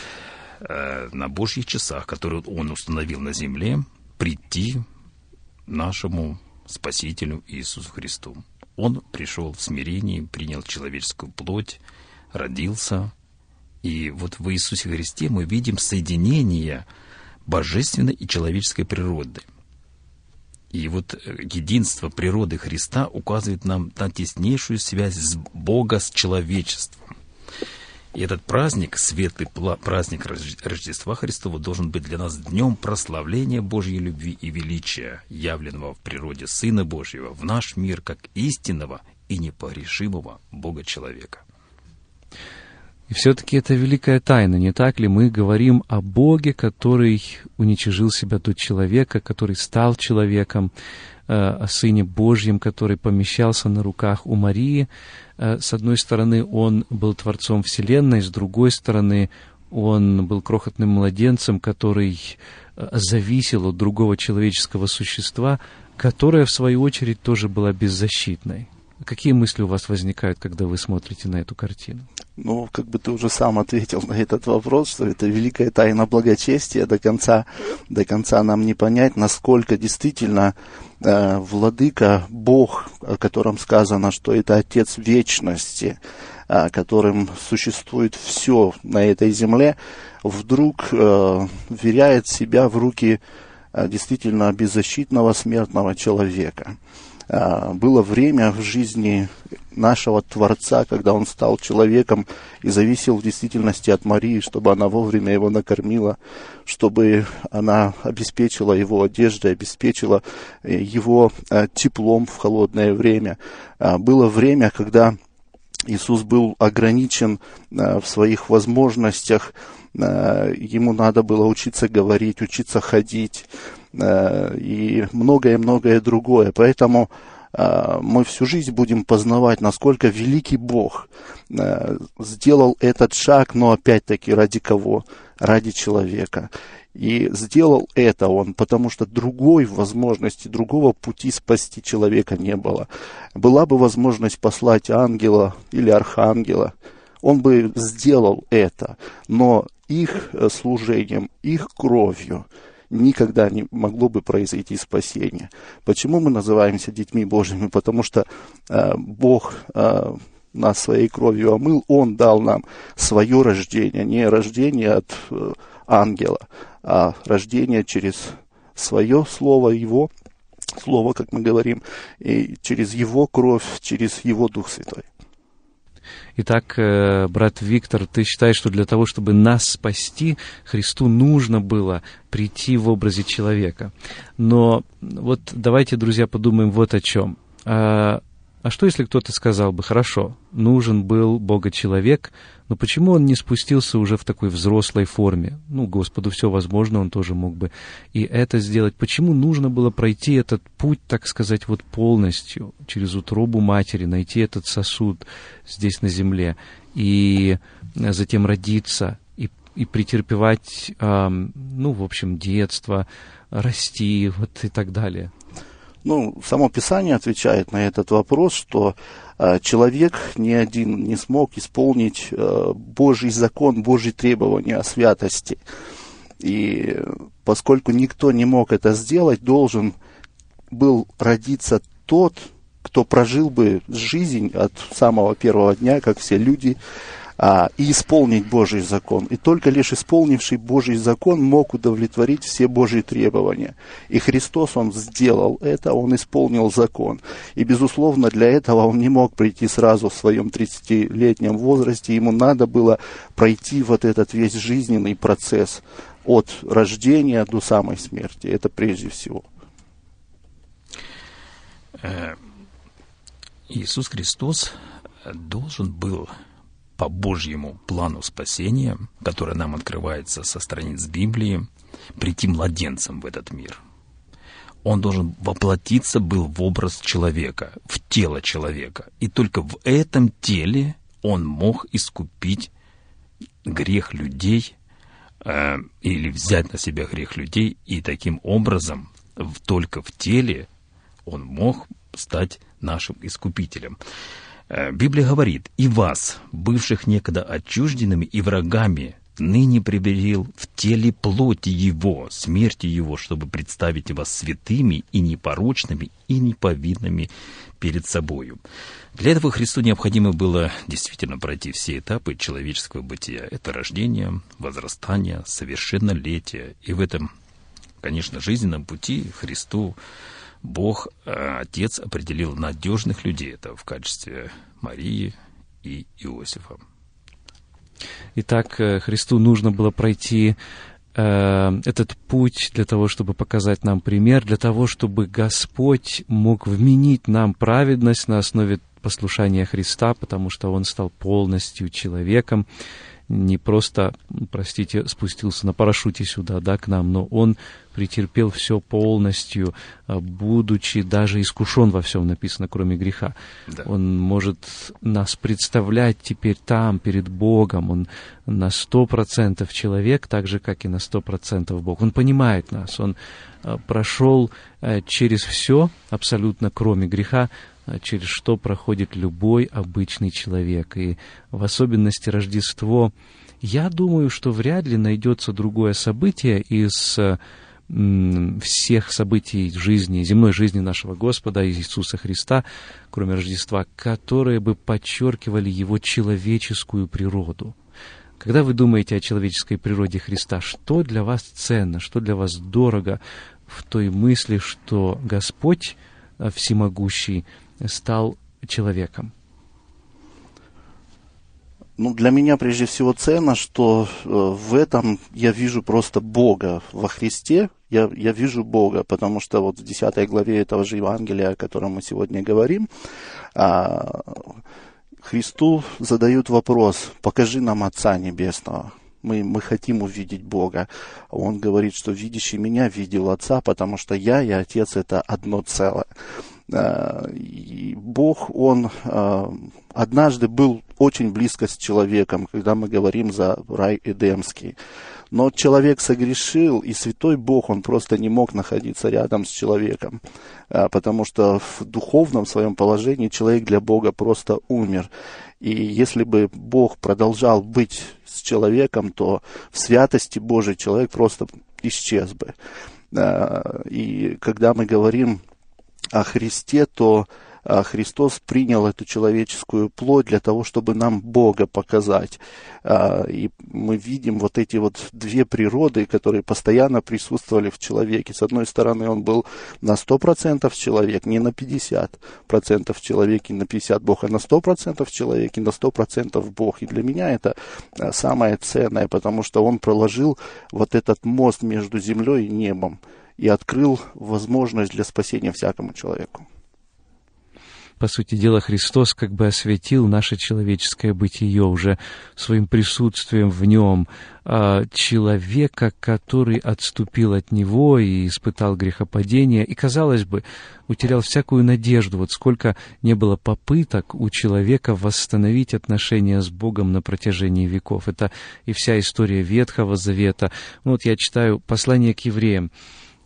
э, на Божьих часах, которые Он установил на земле, прийти нашему Спасителю Иисусу Христу. Он пришел в смирении, принял человеческую плоть, родился. И вот в Иисусе Христе мы видим соединение божественной и человеческой природы. И вот э, единство природы Христа указывает нам на теснейшую связь с Бога с человечеством. И этот праздник, светлый праздник Рождества Христова, должен быть для нас днем прославления Божьей любви и величия, явленного в природе Сына Божьего, в наш мир как истинного и непогрешимого Бога-человека. И все-таки это великая тайна, не так ли? Мы говорим о Боге, который уничижил себя до человека, который стал человеком, о Сыне Божьем, который помещался на руках у Марии. Э, с одной стороны, Он был Творцом Вселенной, с другой стороны, Он был крохотным младенцем, который э, зависел от другого человеческого существа, которое, в свою очередь, тоже было беззащитной. Какие мысли у вас возникают, когда вы смотрите на эту картину? Ну, как бы ты уже сам ответил на этот вопрос, что это великая тайна благочестия. До конца, до конца нам не понять, насколько действительно э, владыка, Бог, о котором сказано, что это Отец вечности, э, которым существует все на этой земле, вдруг э, веряет себя в руки э, действительно беззащитного смертного человека. А, было время в жизни нашего Творца, когда он стал человеком и зависел в действительности от Марии, чтобы она вовремя его накормила, чтобы она обеспечила его одеждой, обеспечила э, его э, теплом в холодное время. А, было время, когда Иисус был ограничен э, в своих возможностях, ему надо было учиться говорить, учиться ходить, и многое-многое другое. Поэтому э, мы всю жизнь будем познавать, насколько великий Бог э, сделал этот шаг, но опять-таки ради кого? Ради человека. И сделал это он, потому что другой возможности, другого пути спасти человека не было. Была бы возможность послать ангела или архангела, он бы сделал это, но их служением, их кровью – никогда не могло бы произойти спасение. Почему мы называемся детьми Божьими? Потому что э, Бог э, нас своей кровью омыл, Он дал нам свое рождение, не рождение от э, ангела, а рождение через свое слово Его, слово, как мы говорим, и через Его кровь, через Его Дух Святой. Итак, э, брат Виктор, ты считаешь, что для того, чтобы нас спасти, Христу нужно было прийти в образе человека. Но вот давайте, друзья, подумаем вот о чем. А, что, если кто-то сказал бы, хорошо, нужен был Бога-человек, но почему он не спустился уже в такой взрослой форме? Ну, Господу все возможно, он тоже мог бы и это сделать. Почему нужно было пройти этот путь, так сказать, вот полностью, через утробу матери, найти этот сосуд здесь на земле, и затем родиться, и, и претерпевать, ну, в общем, детство, расти, вот и так далее? Ну, само Писание отвечает на этот вопрос, что э, человек ни один не смог исполнить э, Божий закон, Божьи требования о святости. И поскольку никто не мог это сделать, должен был родиться тот, кто прожил бы жизнь от самого первого дня, как все люди, а, и исполнить Божий закон. И только лишь исполнивший Божий закон мог удовлетворить все Божьи требования. И Христос, Он сделал это, Он исполнил закон. И, безусловно, для этого Он не мог прийти сразу в своем 30-летнем возрасте. Ему надо было пройти вот этот весь жизненный процесс от рождения до самой смерти. Это прежде всего. Э, Иисус Христос должен был по Божьему плану спасения, который нам открывается со страниц Библии, прийти младенцем в этот мир. Он должен воплотиться был в образ человека, в тело человека. И только в этом теле он мог искупить грех людей э, или взять на себя грех людей, и таким образом в, только в теле он мог стать нашим искупителем. Э, Библия говорит, «И вас, бывших некогда отчужденными и врагами, ныне приберил в теле плоти Его, смерти Его, чтобы представить вас святыми и непорочными и неповинными перед собою». Для этого Христу необходимо было действительно пройти все этапы человеческого бытия. Это рождение, возрастание, совершеннолетие. И в этом, конечно, жизненном пути Христу Бог, э, Отец, определил надежных людей. Это в качестве Марии и Иосифа. Итак, э, Христу нужно было пройти э, этот путь для того, чтобы показать нам пример, для того, чтобы Господь мог вменить нам праведность на основе послушания Христа, потому что Он стал полностью человеком, не просто, простите, спустился на парашюте сюда, да, к нам, но он претерпел все полностью, а, будучи даже искушен во всем, написано, кроме греха. Да. Он может нас представлять теперь там, перед Богом. Он на сто процентов человек, так же, как и на сто процентов Бог. Он понимает нас, он а, прошел а, через все, абсолютно кроме греха, через что проходит любой обычный человек. И в особенности Рождество, я думаю, что вряд ли найдется другое событие из всех событий жизни, земной жизни нашего Господа Иисуса Христа, кроме Рождества, которые бы подчеркивали Его человеческую природу. Когда вы думаете о человеческой природе Христа, что для вас ценно, что для вас дорого в той мысли, что Господь э, Всемогущий стал человеком? Ну, для меня прежде всего ценно, что э, в этом я вижу просто Бога во Христе, я, я вижу Бога, потому что вот в 10 главе этого же Евангелия, о котором мы сегодня говорим, а, Христу задают вопрос, покажи нам Отца Небесного. Мы, мы хотим увидеть Бога. Он говорит, что видящий меня видел Отца, потому что я и Отец это одно целое. И Бог, Он а, однажды был очень близко с человеком, когда мы говорим за рай Эдемский. Но человек согрешил, и святой Бог, он просто не мог находиться рядом с человеком, а, потому что в духовном своем положении человек для Бога просто умер. И если бы Бог продолжал быть с человеком, то в святости Божией человек просто исчез бы. И когда мы говорим о Христе, то а, Христос принял эту человеческую плоть для того, чтобы нам Бога показать. А, и мы видим вот эти вот две природы, которые постоянно присутствовали в человеке. С одной стороны, он был на 100% человек, не на 50% человек и на 50% Бог, а на 100% человек и на 100% Бог. И для меня это а, самое ценное, потому что он проложил вот этот мост между землей и небом и открыл возможность для спасения всякому человеку по сути дела, Христос как бы осветил наше человеческое бытие уже своим присутствием в нем, а человека, который отступил от Него и испытал грехопадение, и, казалось бы, утерял всякую надежду. Вот сколько не было попыток у человека восстановить отношения с Богом на протяжении веков. Это и вся история Ветхого Завета. Ну, вот я читаю послание к евреям.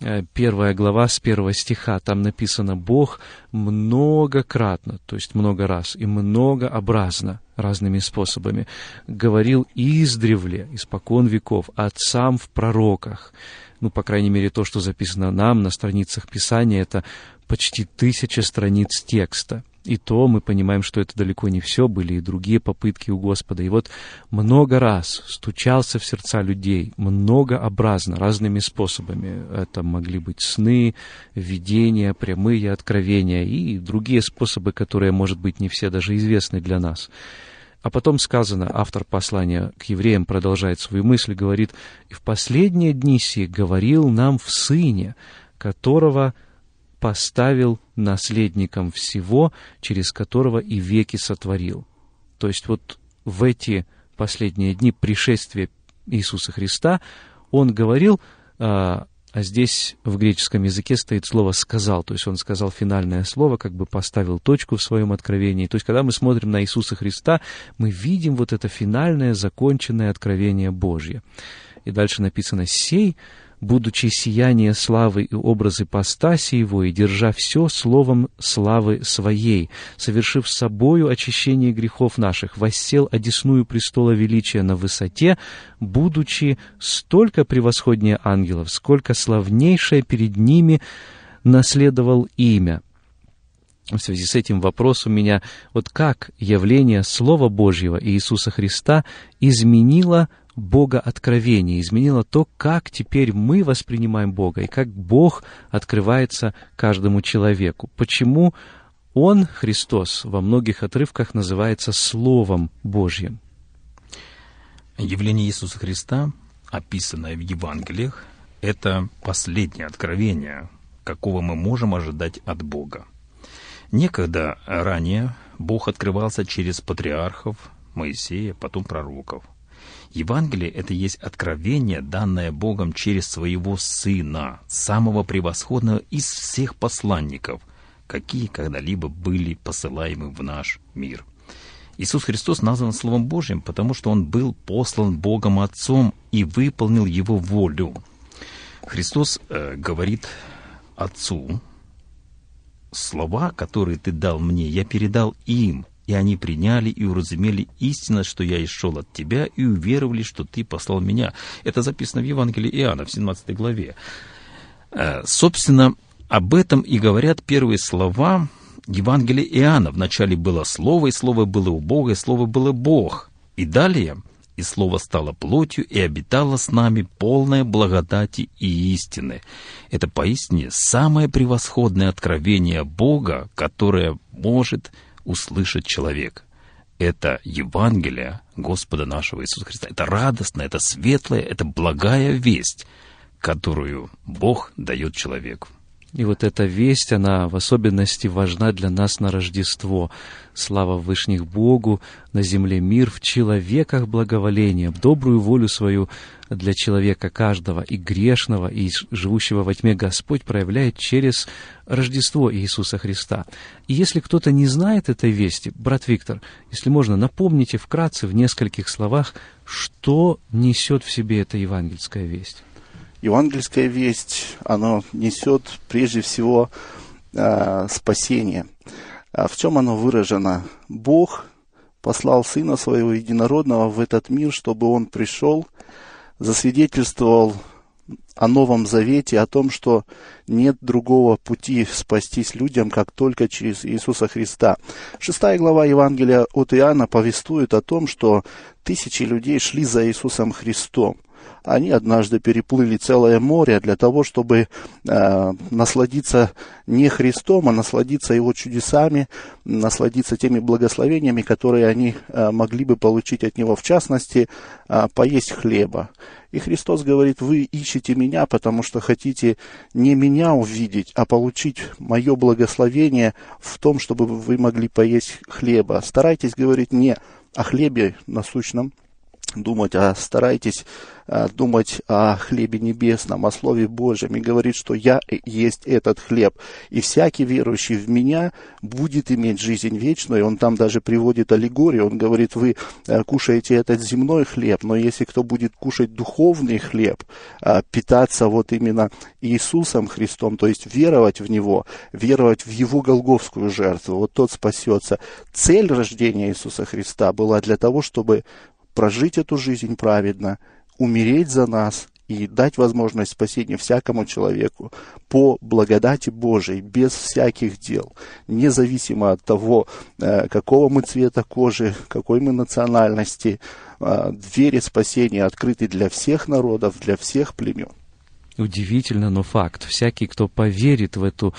Э, первая глава с первого стиха, там написано «Бог многократно, то есть много раз и многообразно, разными способами, говорил издревле, испокон веков, отцам в пророках». Ну, по крайней мере, то, что записано нам на страницах Писания, это почти тысяча страниц текста – и то мы понимаем, что это далеко не все, были и другие попытки у Господа. И вот много раз стучался в сердца людей, многообразно, разными способами. Это могли быть сны, видения, прямые откровения и другие способы, которые, может быть, не все даже известны для нас. А потом сказано, автор послания к евреям продолжает свою мысль, говорит, «И в последние дни сии говорил нам в Сыне, которого поставил наследником всего, через которого и веки сотворил. То есть вот в эти последние дни пришествия Иисуса Христа он говорил, а, а здесь в греческом языке стоит слово «сказал», то есть он сказал финальное слово, как бы поставил точку в своем откровении. То есть когда мы смотрим на Иисуса Христа, мы видим вот это финальное законченное откровение Божье. И дальше написано «сей будучи сияние славы и образ ипостаси его, и держа все словом славы своей, совершив собою очищение грехов наших, воссел одесную престола величия на высоте, будучи столько превосходнее ангелов, сколько славнейшее перед ними наследовал имя. В связи с этим вопрос у меня, вот как явление Слова Божьего и Иисуса Христа изменило Бога откровение, изменило то, как теперь мы воспринимаем Бога и как Бог открывается каждому человеку. Почему Он, Христос, во многих отрывках называется Словом Божьим? Явление Иисуса Христа, описанное в Евангелиях, это последнее откровение, какого мы можем ожидать от Бога. Некогда ранее Бог открывался через патриархов, Моисея, потом пророков. Евангелие — это есть откровение, данное Богом через своего Сына, самого превосходного из всех посланников, какие когда-либо были посылаемы в наш мир. Иисус Христос назван Словом Божьим, потому что Он был послан Богом Отцом и выполнил Его волю. Христос э, говорит Отцу, «Слова, которые Ты дал мне, я передал им, и они приняли и уразумели истинно, что я исшел от тебя, и уверовали, что ты послал меня. Это записано в Евангелии Иоанна в 17 главе. Э, собственно, об этом и говорят первые слова Евангелия Иоанна. Вначале было Слово, и Слово было у Бога, и Слово было Бог. И далее и Слово стало плотью и обитало с нами полное благодати и истины. Это поистине самое превосходное откровение Бога, которое может услышать человек. Это Евангелие Господа нашего Иисуса Христа. Это радостная, это светлая, это благая весть, которую Бог дает человеку. И вот эта весть, она в особенности важна для нас на Рождество. Слава Вышних Богу, на земле мир, в человеках благоволение, добрую волю свою для человека каждого, и грешного, и живущего во тьме Господь проявляет через Рождество Иисуса Христа. И если кто-то не знает этой вести, брат Виктор, если можно, напомните вкратце в нескольких словах, что несет в себе эта евангельская весть евангельская весть, она несет прежде всего э, спасение. А в чем оно выражено? Бог послал Сына Своего Единородного в этот мир, чтобы Он пришел, засвидетельствовал о Новом Завете, о том, что нет другого пути спастись людям, как только через Иисуса Христа. Шестая глава Евангелия от Иоанна повествует о том, что тысячи людей шли за Иисусом Христом – они однажды переплыли целое море для того, чтобы э, насладиться не Христом, а насладиться Его чудесами, насладиться теми благословениями, которые они э, могли бы получить от Него, в частности, э, поесть хлеба. И Христос говорит, вы ищете меня, потому что хотите не меня увидеть, а получить мое благословение в том, чтобы вы могли поесть хлеба. Старайтесь говорить не о хлебе насущном, думать, а старайтесь а, думать о хлебе небесном, о Слове Божьем, и говорит, что я есть этот хлеб, и всякий верующий в меня будет иметь жизнь вечную, и он там даже приводит аллегорию, он говорит, вы а, кушаете этот земной хлеб, но если кто будет кушать духовный хлеб, а, питаться вот именно Иисусом Христом, то есть веровать в Него, веровать в Его голговскую жертву, вот тот спасется. Цель рождения Иисуса Христа была для того, чтобы прожить эту жизнь праведно, умереть за нас и дать возможность спасения всякому человеку по благодати Божией, без всяких дел, независимо от того, э, какого мы цвета кожи, какой мы национальности, э, двери спасения открыты для всех народов, для всех племен. Удивительно, но факт. Всякий, кто поверит в эту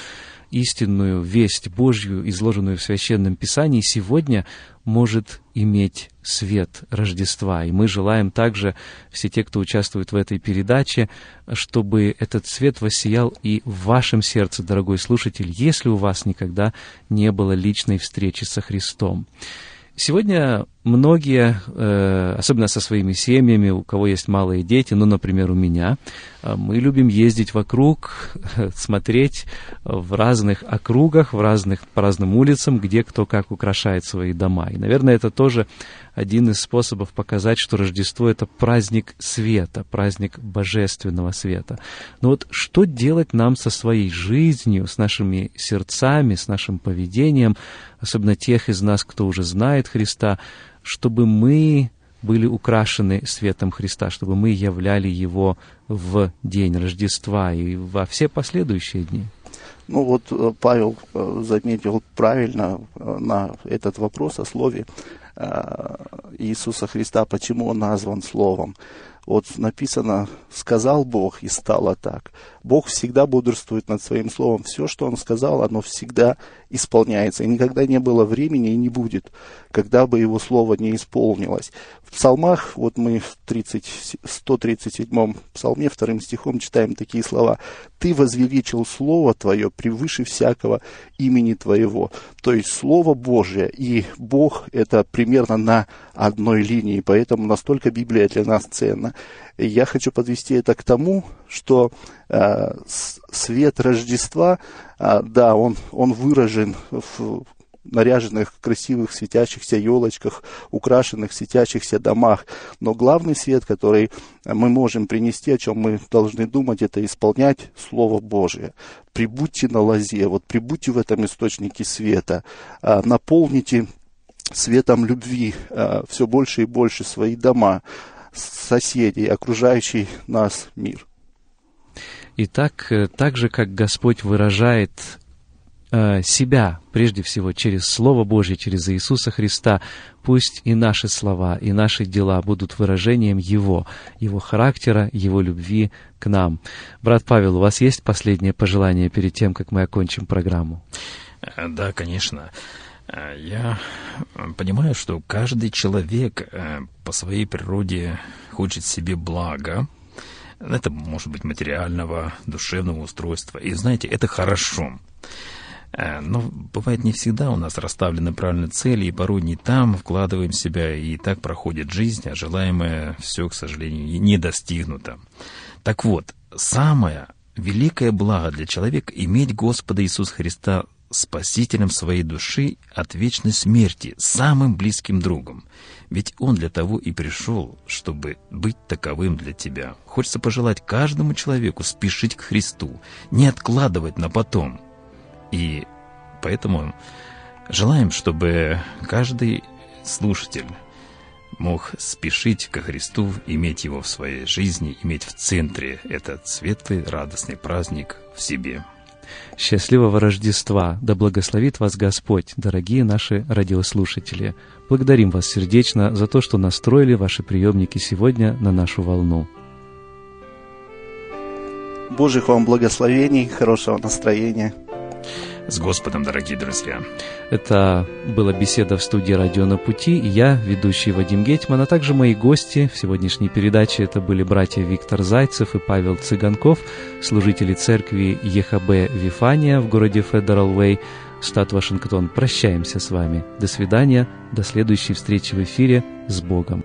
истинную весть Божью, изложенную в Священном Писании, сегодня может иметь свет Рождества. И мы желаем также, все те, кто участвует в этой передаче, чтобы этот свет воссиял и в вашем сердце, дорогой слушатель, если у вас никогда не было личной встречи со Христом. Сегодня многие, э, особенно со своими семьями, у кого есть малые дети, ну, например, у меня, э, мы любим ездить вокруг, смотреть в разных округах, в разных, по разным улицам, где кто как украшает свои дома. И, наверное, это тоже один из способов показать, что Рождество — это праздник света, праздник божественного света. Но вот что делать нам со своей жизнью, с нашими сердцами, с нашим поведением, особенно тех из нас, кто уже знает Христа, чтобы мы были украшены светом Христа, чтобы мы являли Его в день Рождества и во все последующие дни. Ну вот э, Павел э, заметил правильно э, на этот вопрос о слове Иисуса Христа, почему он назван Словом. Вот написано, сказал Бог, и стало так. Бог всегда бодрствует над своим словом. Все, что Он сказал, оно всегда исполняется. И никогда не было времени и не будет, когда бы Его слово не исполнилось. В псалмах, вот мы в 30, 137 псалме, вторым стихом читаем такие слова. «Ты возвеличил Слово Твое превыше всякого имени Твоего». То есть Слово Божие и Бог – это примерно на одной линии, поэтому настолько Библия для нас ценна. Я хочу подвести это к тому, что э, свет Рождества, э, да, он, он выражен в наряженных, красивых, светящихся елочках, украшенных, светящихся домах. Но главный свет, который мы можем принести, о чем мы должны думать, это исполнять Слово Божие. Прибудьте на лозе, вот прибудьте в этом источнике света, э, наполните светом любви э, все больше и больше свои дома, соседей, окружающий нас мир. Итак, э, так же, как Господь выражает э, себя, прежде всего, через Слово Божье, через Иисуса Христа, пусть и наши слова, и наши дела будут выражением Его, Его характера, Его любви к нам. Брат Павел, у вас есть последнее пожелание перед тем, как мы окончим программу? Э, да, конечно. Я понимаю, что каждый человек по своей природе хочет себе блага, это может быть материального, душевного устройства. И знаете, это хорошо. Э, но бывает не всегда у нас расставлены правильные цели, и порой не там вкладываем себя, и так проходит жизнь, а желаемое все, к сожалению, не достигнуто. Так вот, самое великое благо для человека — иметь Господа Иисуса Христа спасителем своей души от вечной смерти, самым близким другом. Ведь Он для того и пришел, чтобы быть таковым для тебя. Хочется пожелать каждому человеку спешить к Христу, не откладывать на потом. И поэтому желаем, чтобы каждый слушатель мог спешить ко Христу, иметь Его в своей жизни, иметь в центре этот светлый, радостный праздник в себе. Счастливого Рождества! Да благословит вас Господь, дорогие наши радиослушатели! Благодарим вас сердечно за то, что настроили ваши приемники сегодня на нашу волну. Божьих вам благословений, хорошего настроения – с Господом, дорогие друзья. Это была беседа в студии «Радио на пути», я, ведущий Вадим Гетман, а также мои гости в сегодняшней передаче. Это были братья Виктор Зайцев и Павел Цыганков, служители церкви ЕХБ Вифания в городе Федерал Уэй, штат Вашингтон. Прощаемся с вами. До свидания, до следующей встречи в эфире с Богом.